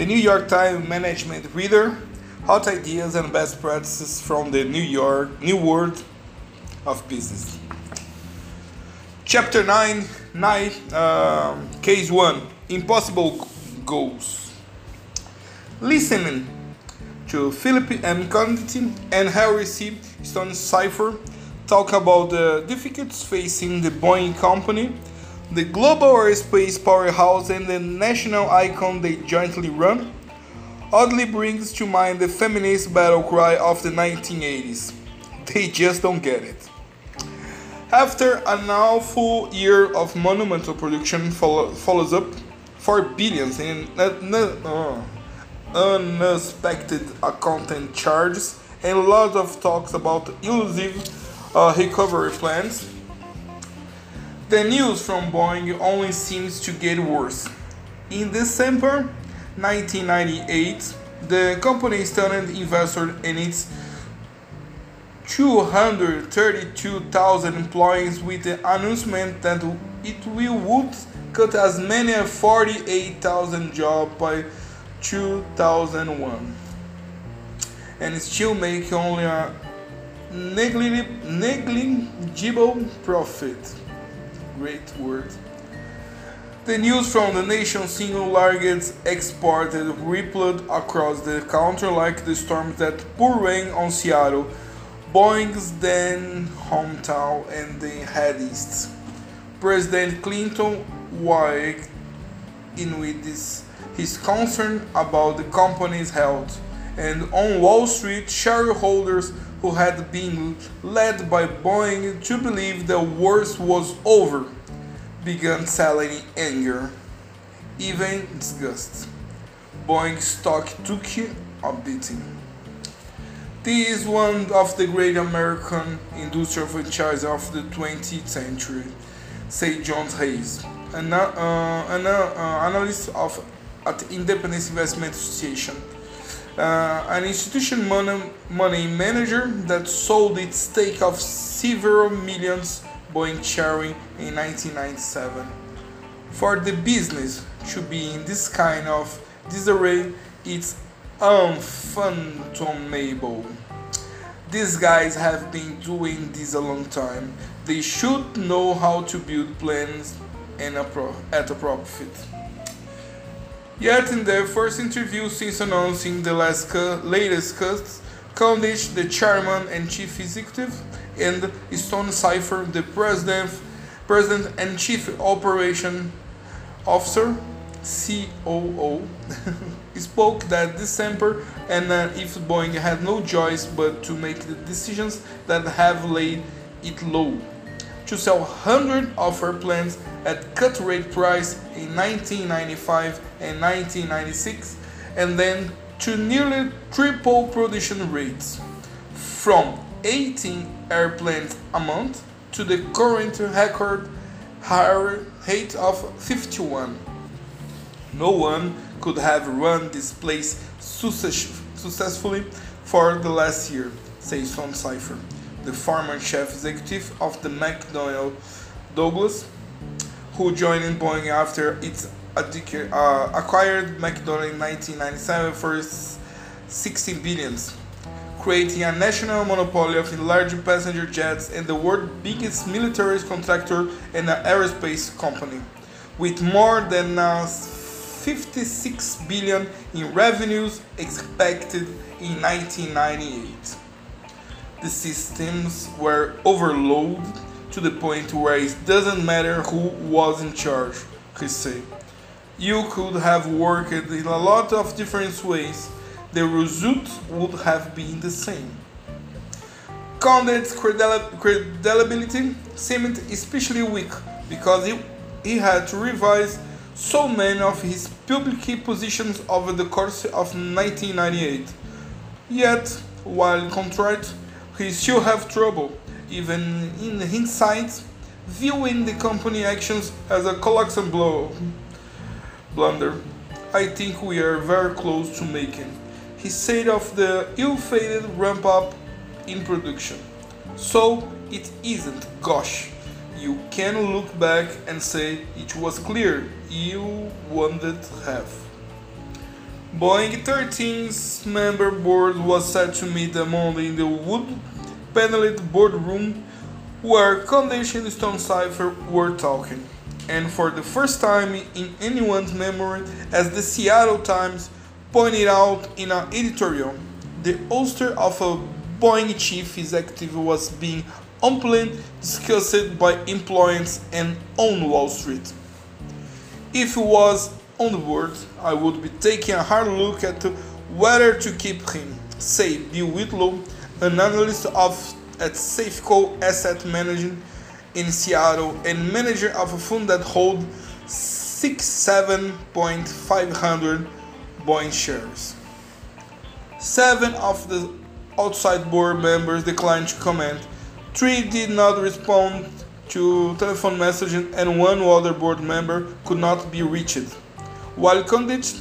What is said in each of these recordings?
The New York Times Management Reader, Hot Ideas and Best Practices from the New York New World of Business. Chapter 9, 9 um, Case 1 Impossible Goals. Listening to Philip M. Condit and Harry C. Stonecipher talk about the difficulties facing the Boeing company, the global aerospace powerhouse, and the national icon they jointly run, oddly brings to mind the feminist battle cry of the 1980s. They just don't get it. After an awful year of monumental production follow, follows up for billions in uh, unexpected content charges and lots of talks about elusive uh, recovery plans, the news from Boeing only seems to get worse. In December 1998, the company stunned investors and its 232,000 employees with the announcement that it will would cut as many as 48,000 jobs by 2001 and still make only a negligible profit. Great word. The news from the nation's single largest exported rippled across the country like the storms that pour rain on Seattle Boeing's then hometown and the head east. President Clinton weighed in with this, his concern about the company's health, and on Wall Street, shareholders who had been led by Boeing to believe the worst was over began selling anger, even disgust. Boeing stock took a beating. This is one of the great American industrial franchises of the 20th century, said John Hayes, an, uh, an uh, analyst of at the Independent Investment Association, uh, an institution money, money manager that sold its stake of several millions Boeing sharing in 1997. For the business to be in this kind of disarray, it's unfathomable. These guys have been doing this a long time. They should know how to build plans and a pro- at a profit. Yet, in their first interview since announcing the last cu- latest cuts, Condit, the chairman and chief executive, and Stonecipher, the president, president and chief operation officer, COO, spoke that December and uh, if Boeing had no choice but to make the decisions that have laid it low. To sell 100 of her planes at cut rate price in 1995 and 1996 and then to nearly triple production rates from 18 airplanes a month to the current record higher rate of 51. No one could have run this place success successfully for the last year, says Stonecipher, the former chief executive of the McDonnell Douglas, who joined Boeing after it uh, acquired McDonnell in 1997 for 16 billions, creating a national monopoly of large passenger jets and the world's biggest military contractor and an aerospace company, with more than uh, 56 billion in revenues expected in 1998. The systems were overloaded to the point where it doesn't matter who was in charge, he said. You could have worked in a lot of different ways. The result would have been the same. Condit's credibility seemed especially weak because he, he had to revise so many of his public positions over the course of 1998. Yet, while contrite, he still have trouble, even in hindsight, viewing the company actions as a colossal blow. Blunder. I think we are very close to making. He said of the ill-fated ramp-up in production. So it isn't, gosh you can look back and say it was clear you wanted to have. Boeing 13's member board was set to meet on Monday in the wood paneled boardroom where Condition and Stonecipher were talking. And for the first time in anyone's memory, as the Seattle Times pointed out in an editorial, the ouster of a Boeing chief executive was being openly discussed by employees and on Wall Street. If he was on the board, I would be taking a hard look at whether to keep him, say Bill Whitlow, an analyst of at Safeco Asset Management in Seattle and manager of a fund that holds 67.500 Boeing shares. Seven of the outside board members declined to comment. Three did not respond to telephone messaging and one other board member could not be reached. While Condit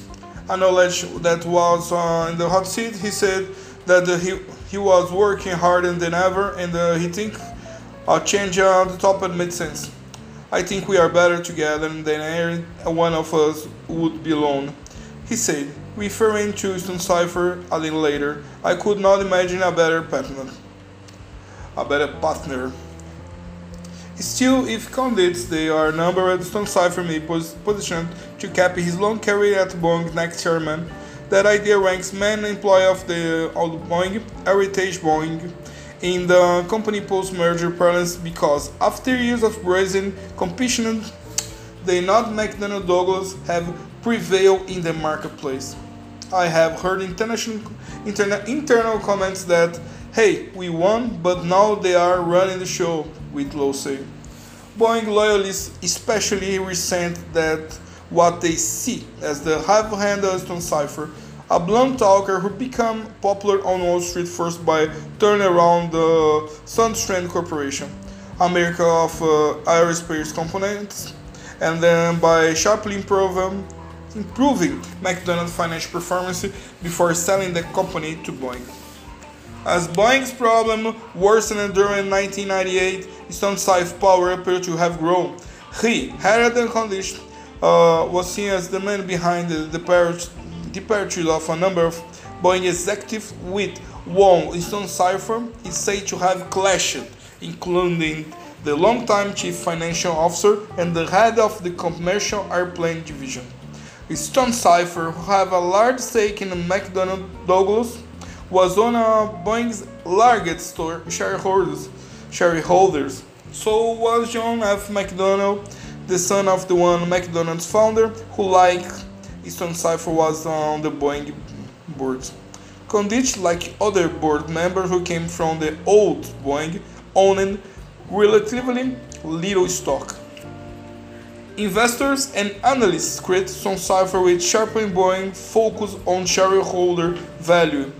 acknowledged that was uh, in the hot seat, he said that uh, he, he was working harder than ever and uh, he think a change on the top made sense. I think we are better together than one of us would be alone. He said, referring to Stonecipher a little later, I could not imagine a better partner. A better partner. Still, if candidates they are numbered, Stonecipher may pos- position to cap his long career at Bong next chairman. That idea ranks main employee of the old Boeing, Heritage Boeing, in the company post-merger parlance because after years of brazen competition, they not McDonnell Douglas have prevailed in the marketplace. I have heard international interna- internal comments that hey, we won, but now they are running the show, Whitlow say. Boeing loyalists especially resent that what they see as the half-handed Stonecipher, a blunt talker who became popular on Wall Street first by turning around the Sundstrand Corporation, America of uh, aerospace components, and then by sharply improving, improving McDonald's financial performance before selling the company to Boeing. As Boeing's problem worsened during 1998, Stonecipher power appeared to have grown. He, had than condition, uh, was seen as the man behind the departure of a number of Boeing executives with one Stonecipher is said to have clashed, including the longtime chief financial officer and the head of the commercial airplane division. Stonecipher, who have a large stake in McDonnell Douglas, was one of Boeing's largest shareholders. shareholders. So was John F. McDonnell, the son of the one McDonald's founder, who, like Stonecipher, was on the Boeing board. Condit, like other board members who came from the old Boeing, owned relatively little stock. Investors and analysts credit Stonecipher with sharpening Boeing focus on shareholder value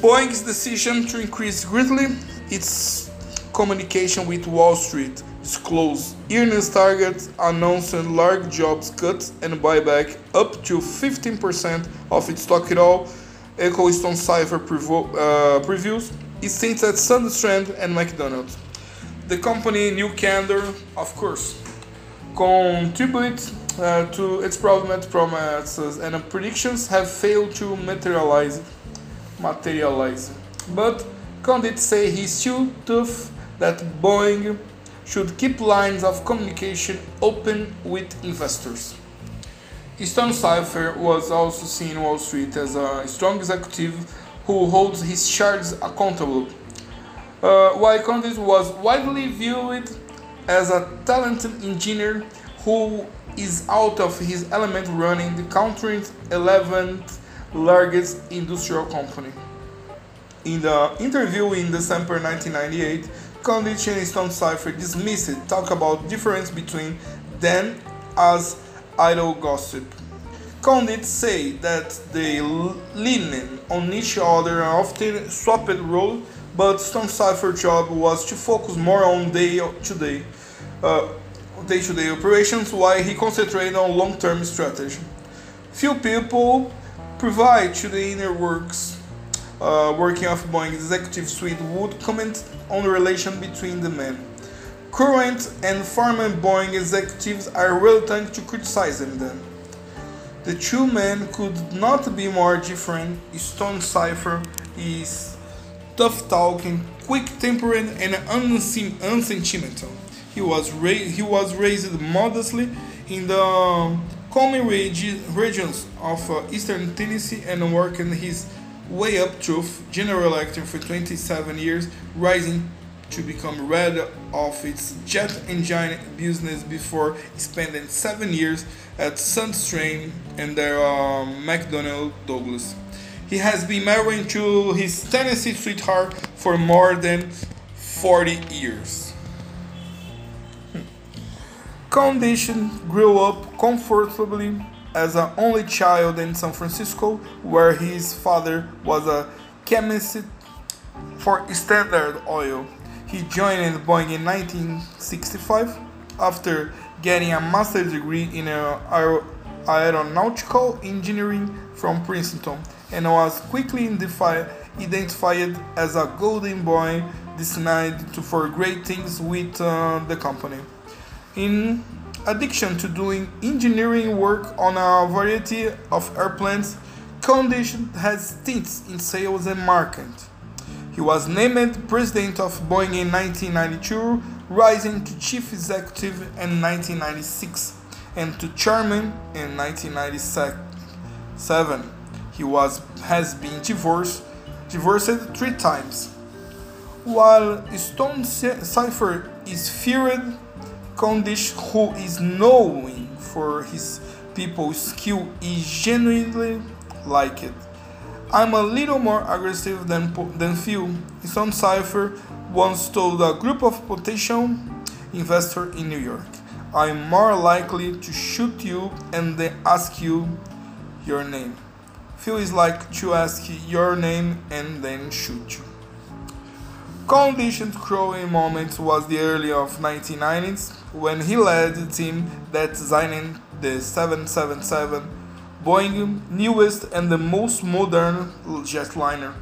Boeing's decision to increase greatly its communication with Wall Street, disclosed earnings targets, announcing large jobs cuts and buyback up to 15% of its stock at all, echo Stonecipher prevo- uh, previews, is since at Sundstrand and McDonald's. The company new candor, of course, contributes uh, to its problem promises and predictions have failed to materialize materialize. But Condit say he's too tough that Boeing should keep lines of communication open with investors. Stonecipher was also seen Wall Street as a strong executive who holds his shares accountable, uh, while Condit was widely viewed as a talented engineer who is out of his element running the country's 11th largest industrial company. In the interview in December 1998, Condit and Stonecipher dismissed talk about difference between them as idle gossip. Condit say that they lean on each other and often swapped roles, but Stonecipher's job was to focus more on day-to-day uh, day-to-day operations while he concentrated on long-term strategy. Few people provide to the inner works uh, working of Boeing executive suite would comment on the relation between the men. Current and former Boeing executives are reluctant to criticize them. The two men could not be more different. Stonecipher is tough talking, quick tempered, and unsentimental. He was, ra- he was raised modestly in the um, common regi- regions of uh, eastern Tennessee and worked in his way up through general electric for 27 years, rising to become head of its jet engine business before spending seven years at Sundstrand and their um, McDonnell Douglas. He has been married to his Tennessee sweetheart for more than 40 years. Condition grew up comfortably as an only child in San Francisco, where his father was a chemist for Standard Oil. He joined Boeing in 1965 after getting a master's degree in aer- aeronautical engineering from Princeton and was quickly identified as a golden boy destined to for great things with uh, the company. In addition to doing engineering work on a variety of airplanes, Condition has stints in sales and marketing. He was named president of Boeing in 1992, rising to chief executive in 1996 and to chairman in 1997. He was has been divorced divorced three times. While Stonecipher is feared, Condish, who is known for his people's skill, is genuinely like it. I'm a little more aggressive than, than Phil. Stonecipher once told a group of potential investors in New York, I'm more likely to shoot you and then ask you your name. Phil is like to ask your name and then shoot you. Condition's crowing moment was the early of 1990s when he led the team that designed the 777 Boeing newest and the most modern jetliner.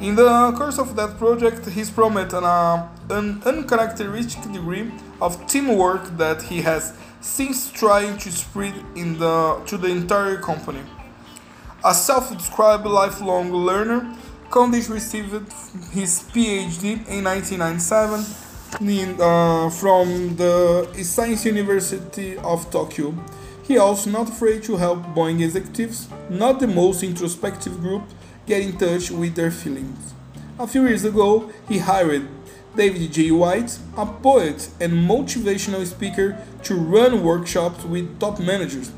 In the course of that project, he's promised an, uh, an uncharacteristic degree of teamwork that he has since tried to spread in the, to the entire company. A self-described lifelong learner, Condish received his PhD in 1997 in, uh, from the Science University of Tokyo. He also not afraid to help Boeing executives, not the most introspective group, get in touch with their feelings. A few years ago, he hired David J. Whyte, a poet and motivational speaker, to run workshops with top managers.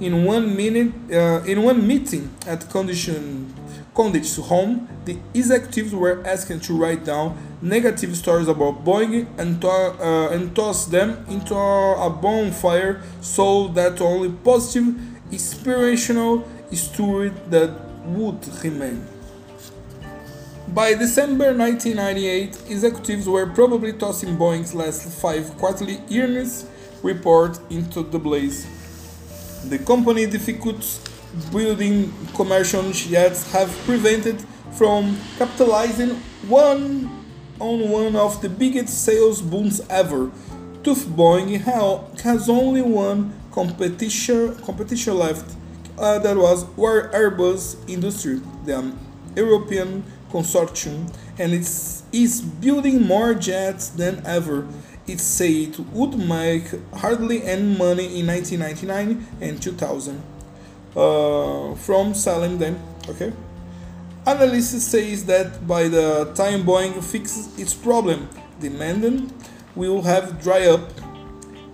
In one minute, uh, in one meeting at Condition Condit's home, the executives were asked to write down negative stories about Boeing and, to, uh, and toss them into a bonfire so that only positive, inspirational stories that would remain. By December 1998, executives were probably tossing Boeing's last five quarterly earnings report into the blaze. The company difficulties building commercial jets have prevented from capitalizing one on one of the biggest sales booms ever. Tough Boeing has only one competition competition left. Uh, that was War Airbus Industrie, the European consortium, and it is building more jets than ever. It said it would make hardly any money in 1999 and 2000 uh, from selling them. Okay. Analysis says that by the time Boeing fixes its problem, demand will have dry up.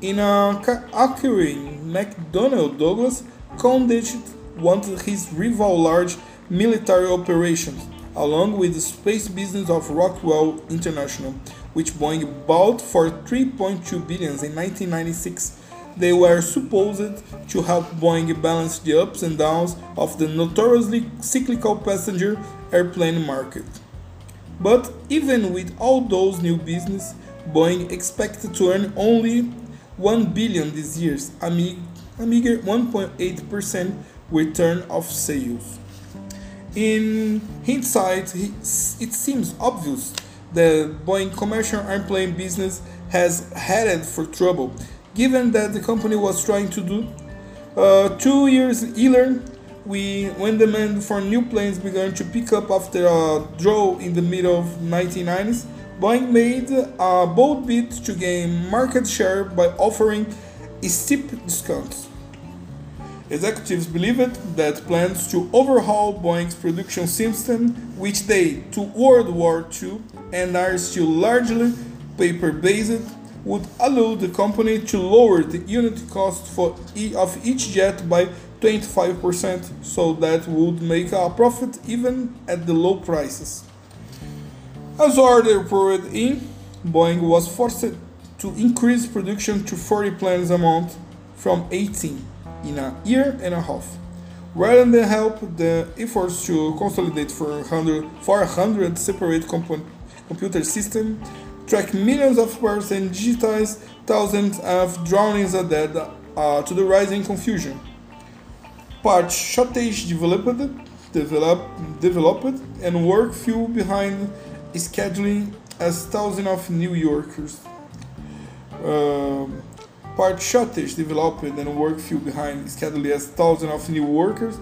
In a occurring McDonnell Douglas, Condit wanted his rival large military operations, along with the space business of Rockwell International, which Boeing bought for 3.2 billion in 1996 they were supposed to help Boeing balance the ups and downs of the notoriously cyclical passenger airplane market. But even with all those new business, Boeing expected to earn only 1 billion this year, a meager 1.8% return of sales. In hindsight, it seems obvious that Boeing commercial airplane business has headed for trouble given that the company was trying to do Uh, two years earlier, we, when demand for new planes began to pick up after a draw in the middle of 1990s, Boeing made a bold bid to gain market share by offering steep discounts. Executives believed that plans to overhaul Boeing's production system, which date to World War II and are still largely paper based, would allow the company to lower the unit cost for e of each jet by 25%, so that would make a profit even at the low prices. As order poured in, Boeing was forced to increase production to 40 planes a month from 18 in a year and a half. Rather than help the efforts to consolidate 400, 400 separate comp- computer systems, track millions of parts and digitize thousands of drawings added uh, to the rising confusion. Part shortage developed, develop, developed and work fell behind scheduling as thousands of New Yorkers. Uh, part shortage developed and work fell behind scheduling as thousands of new workers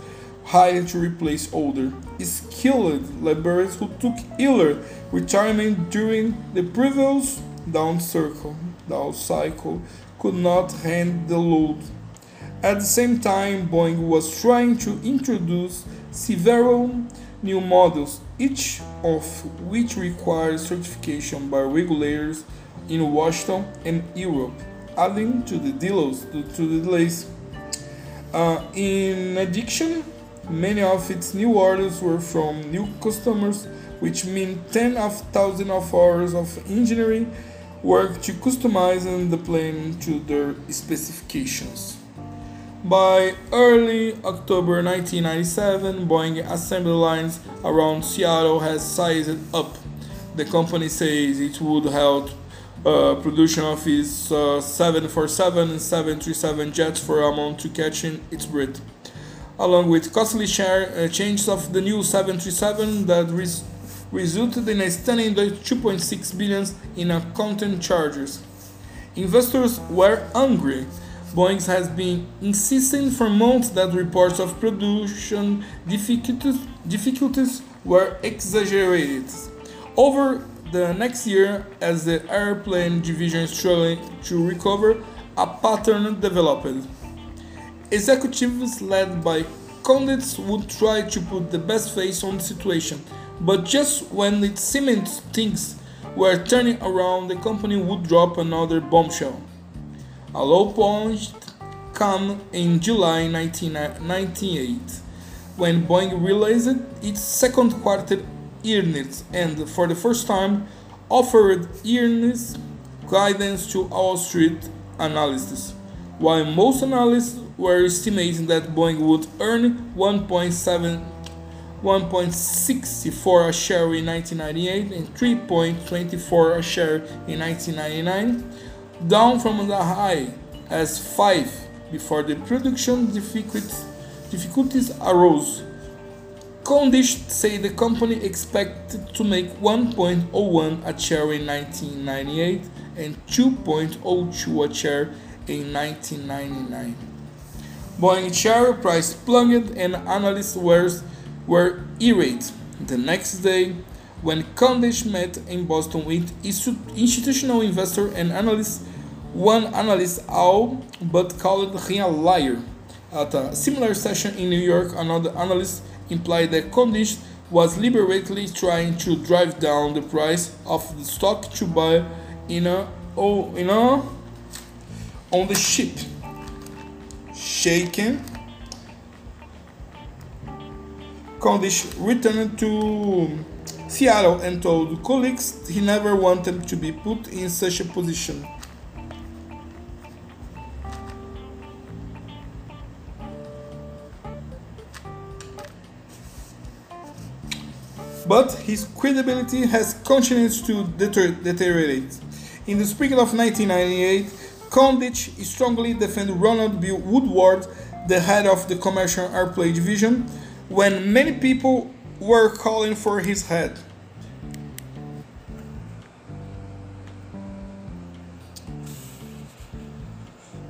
hired to replace older, skilled laborers who took early retirement during the previous down circle, down cycle could not handle the load. At the same time, Boeing was trying to introduce several new models, each of which requires certification by regulators in Washington and Europe, adding to the delays. To the delays. Uh, in addition, many of its new orders were from new customers, which mean tens of thousands of hours of engineering work to customize the plane to their specifications. By early October 1997, Boeing assembly lines around Seattle has sized up. The company says it would help uh, production of its uh, 747 and 737 jets for a month to catch its breath, along with costly share, uh, changes of the new 737 that res- resulted in a stunning 2.6 billion in accounting charges. Investors were angry Boeing has been insisting for months that reports of production difficulties, difficulties were exaggerated. Over the next year, as the airplane division struggled to recover, a pattern developed. Executives led by Condits would try to put the best face on the situation, but just when it seemed things were turning around, the company would drop another bombshell. A low point came in July 1998 when Boeing realized its second quarter earnings and for the first time offered earnings guidance to Wall Street analysts. While most analysts were estimating that Boeing would earn 1.7 1.64 a share in 1998 and 3.24 a share in 1999 down from the high as 5 before the production difficulties arose. Condish said the company expected to make 1.01 a share in 1998 and 2.02 a share in 1999. Boeing share price plunged and analysts were, were irate. The next day, when Condish met in Boston with institutional investors and analysts, one analyst all but called him a liar. At a similar session in New York, another analyst implied that Condish was deliberately trying to drive down the price of the stock to buy in a oh in a on the ship. Shaken, Condish returned to Seattle and told colleagues he never wanted to be put in such a position. but his credibility has continued to deteriorate. In the spring of 1998, Condich strongly defended Ronald B. Woodard, the head of the commercial airplane division, when many people were calling for his head.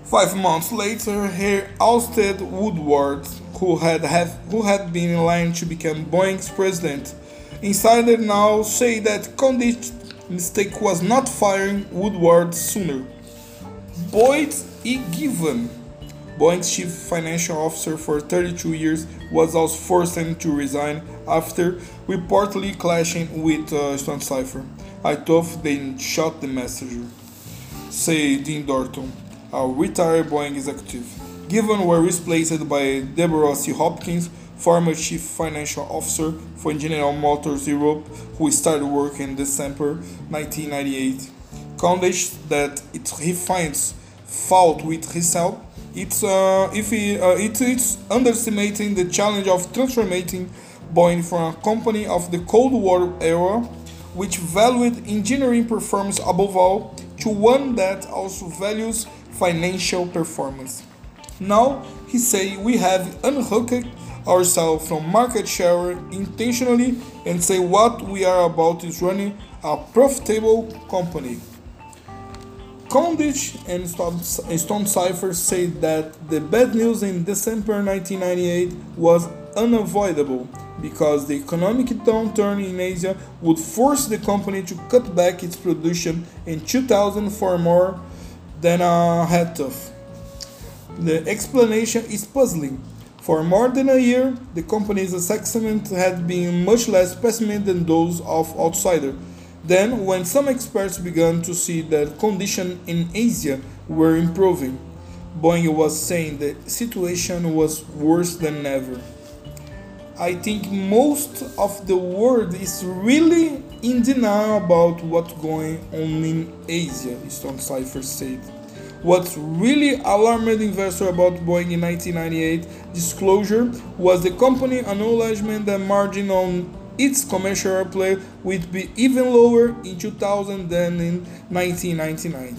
Five months later, he ousted Woodard, who had, have, who had been in line to become Boeing's president. Insider now say that Condit's mistake was not firing Woodard sooner. Boyd E. Givan, Boeing's chief financial officer for 32 years, was also forced to resign after reportedly clashing with uh, Stonecipher. I thought they shot the messenger, said Dean Thornton, a retired Boeing executive. Givan were replaced by Deborah C. Hopkins, former chief financial officer for General Motors Europe, who started work in December 1998. Condit that it, he finds fault with himself it's uh, if he, uh, it, it's underestimating the challenge of transforming Boeing from a company of the Cold War era, which valued engineering performance above all, to one that also values financial performance. Now he say we have unhooked ourselves from market share intentionally and say what we are about is running a profitable company. Condit and Stonecipher said that the bad news in December 1998 was unavoidable because the economic downturn in Asia would force the company to cut back its production in 2000 for more than a had to. The explanation is puzzling. For more than a year, the company's assessment had been much less pessimistic than those of outsiders then, when some experts began to see that conditions in Asia were improving, Boeing was saying the situation was worse than ever. I think most of the world is really in denial about what's going on in Asia, Stonecipher said. What really alarmed investors about Boeing in 1998 disclosure was the company acknowledgement that margin on its commercial airplay would be even lower in 2000 than in 1999.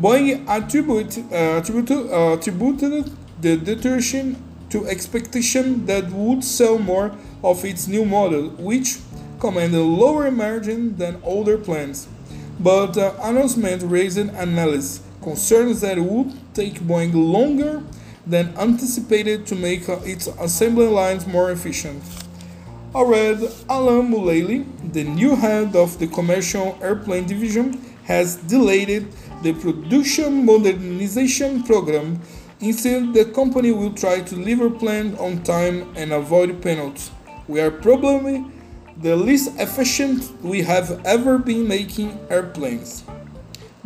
Boeing attribute, uh, attributed, uh, attributed the deterioration to expectation that would sell more of its new model, which commanded a lower margin than older plans. But the announcement raised analysis concerns that it would take Boeing longer than anticipated to make uh, its assembly lines more efficient. I Alan Mulally, the new head of the commercial airplane division, has delayed the production modernization program. Instead, the company will try to deliver planes on time and avoid penalties. We are probably the least efficient we have ever been making airplanes.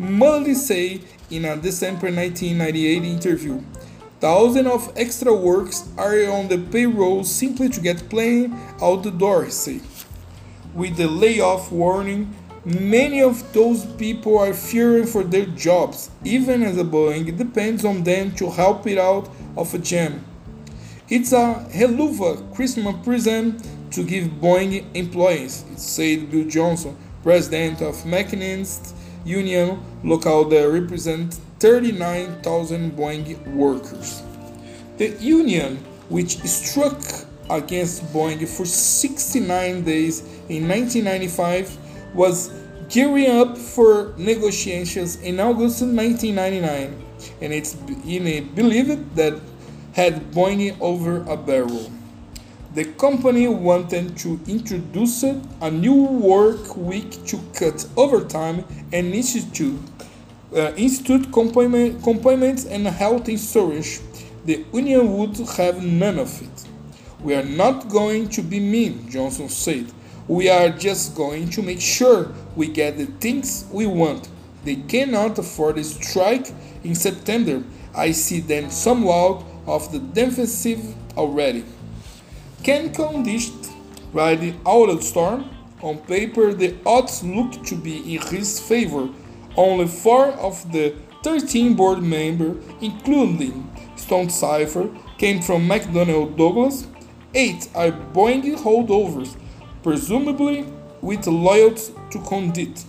Mulally said in a December 1998 interview. Thousands of extra workers are on the payroll simply to get plane out the door, say. With the layoff warning, many of those people are fearing for their jobs, even as a Boeing depends on them to help it out of a jam. It's a helluva Christmas present to give Boeing employees, said Bill Johnson, president of Machinists Union, local represents 39,000 Boeing workers. The union, which struck against Boeing for 69 days in 1995, was gearing up for negotiations in August 1999, and it's in a believed that had Boeing over a barrel. The company wanted to introduce a new work week to cut overtime and institute uh, institute complements and health insurance, the union would have none of it. We are not going to be mean, Johnson said. We are just going to make sure we get the things we want. They cannot afford a strike in September. I see them somewhat of the defensive already. Ken Condit ride out of storm? On paper, the odds look to be in his favor only four of the 13 board members, including Stonecipher, came from McDonnell Douglas. Eight are Boeing holdovers, presumably with loyalty to Condit,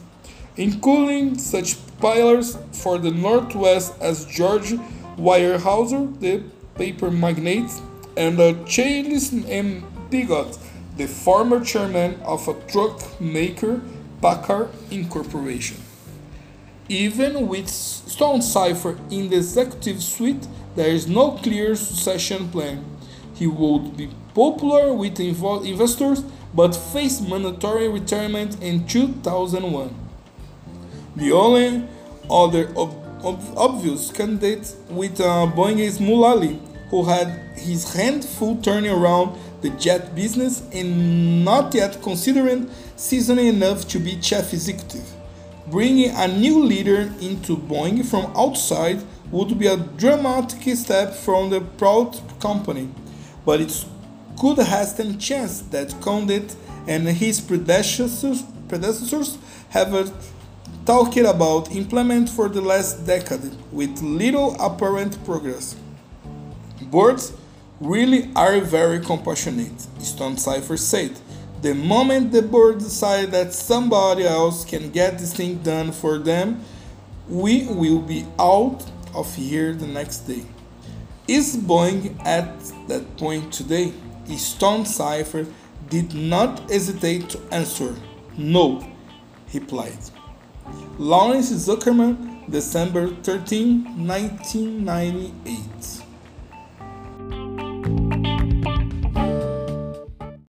including such pillars for the Northwest as George Weyerhaeuser, the paper magnate, and Charles M. Pigott, the former chairman of a truck maker Paccar Incorporation. Even with Stonecipher in the executive suite, there is no clear succession plan. He would be popular with investors but face mandatory retirement in 2001. The only other ob- ob- obvious candidate with uh, Boeing is Mulally, who had his hand full turning around the jet business and not yet considering seasoned enough to be chief executive. Bringing a new leader into Boeing from outside would be a dramatic step from the proud company, but it could hasten chance that Condit and his predecessors, predecessors have uh, talked about implement for the last decade with little apparent progress. Boards really are very compassionate, Stonecipher said. The moment the board decides that somebody else can get this thing done for them, we will be out of here the next day. Is Boeing at that point today? Stonecipher did not hesitate to answer. No, he replied. Lawrence Zuckerman, December 13, 1998.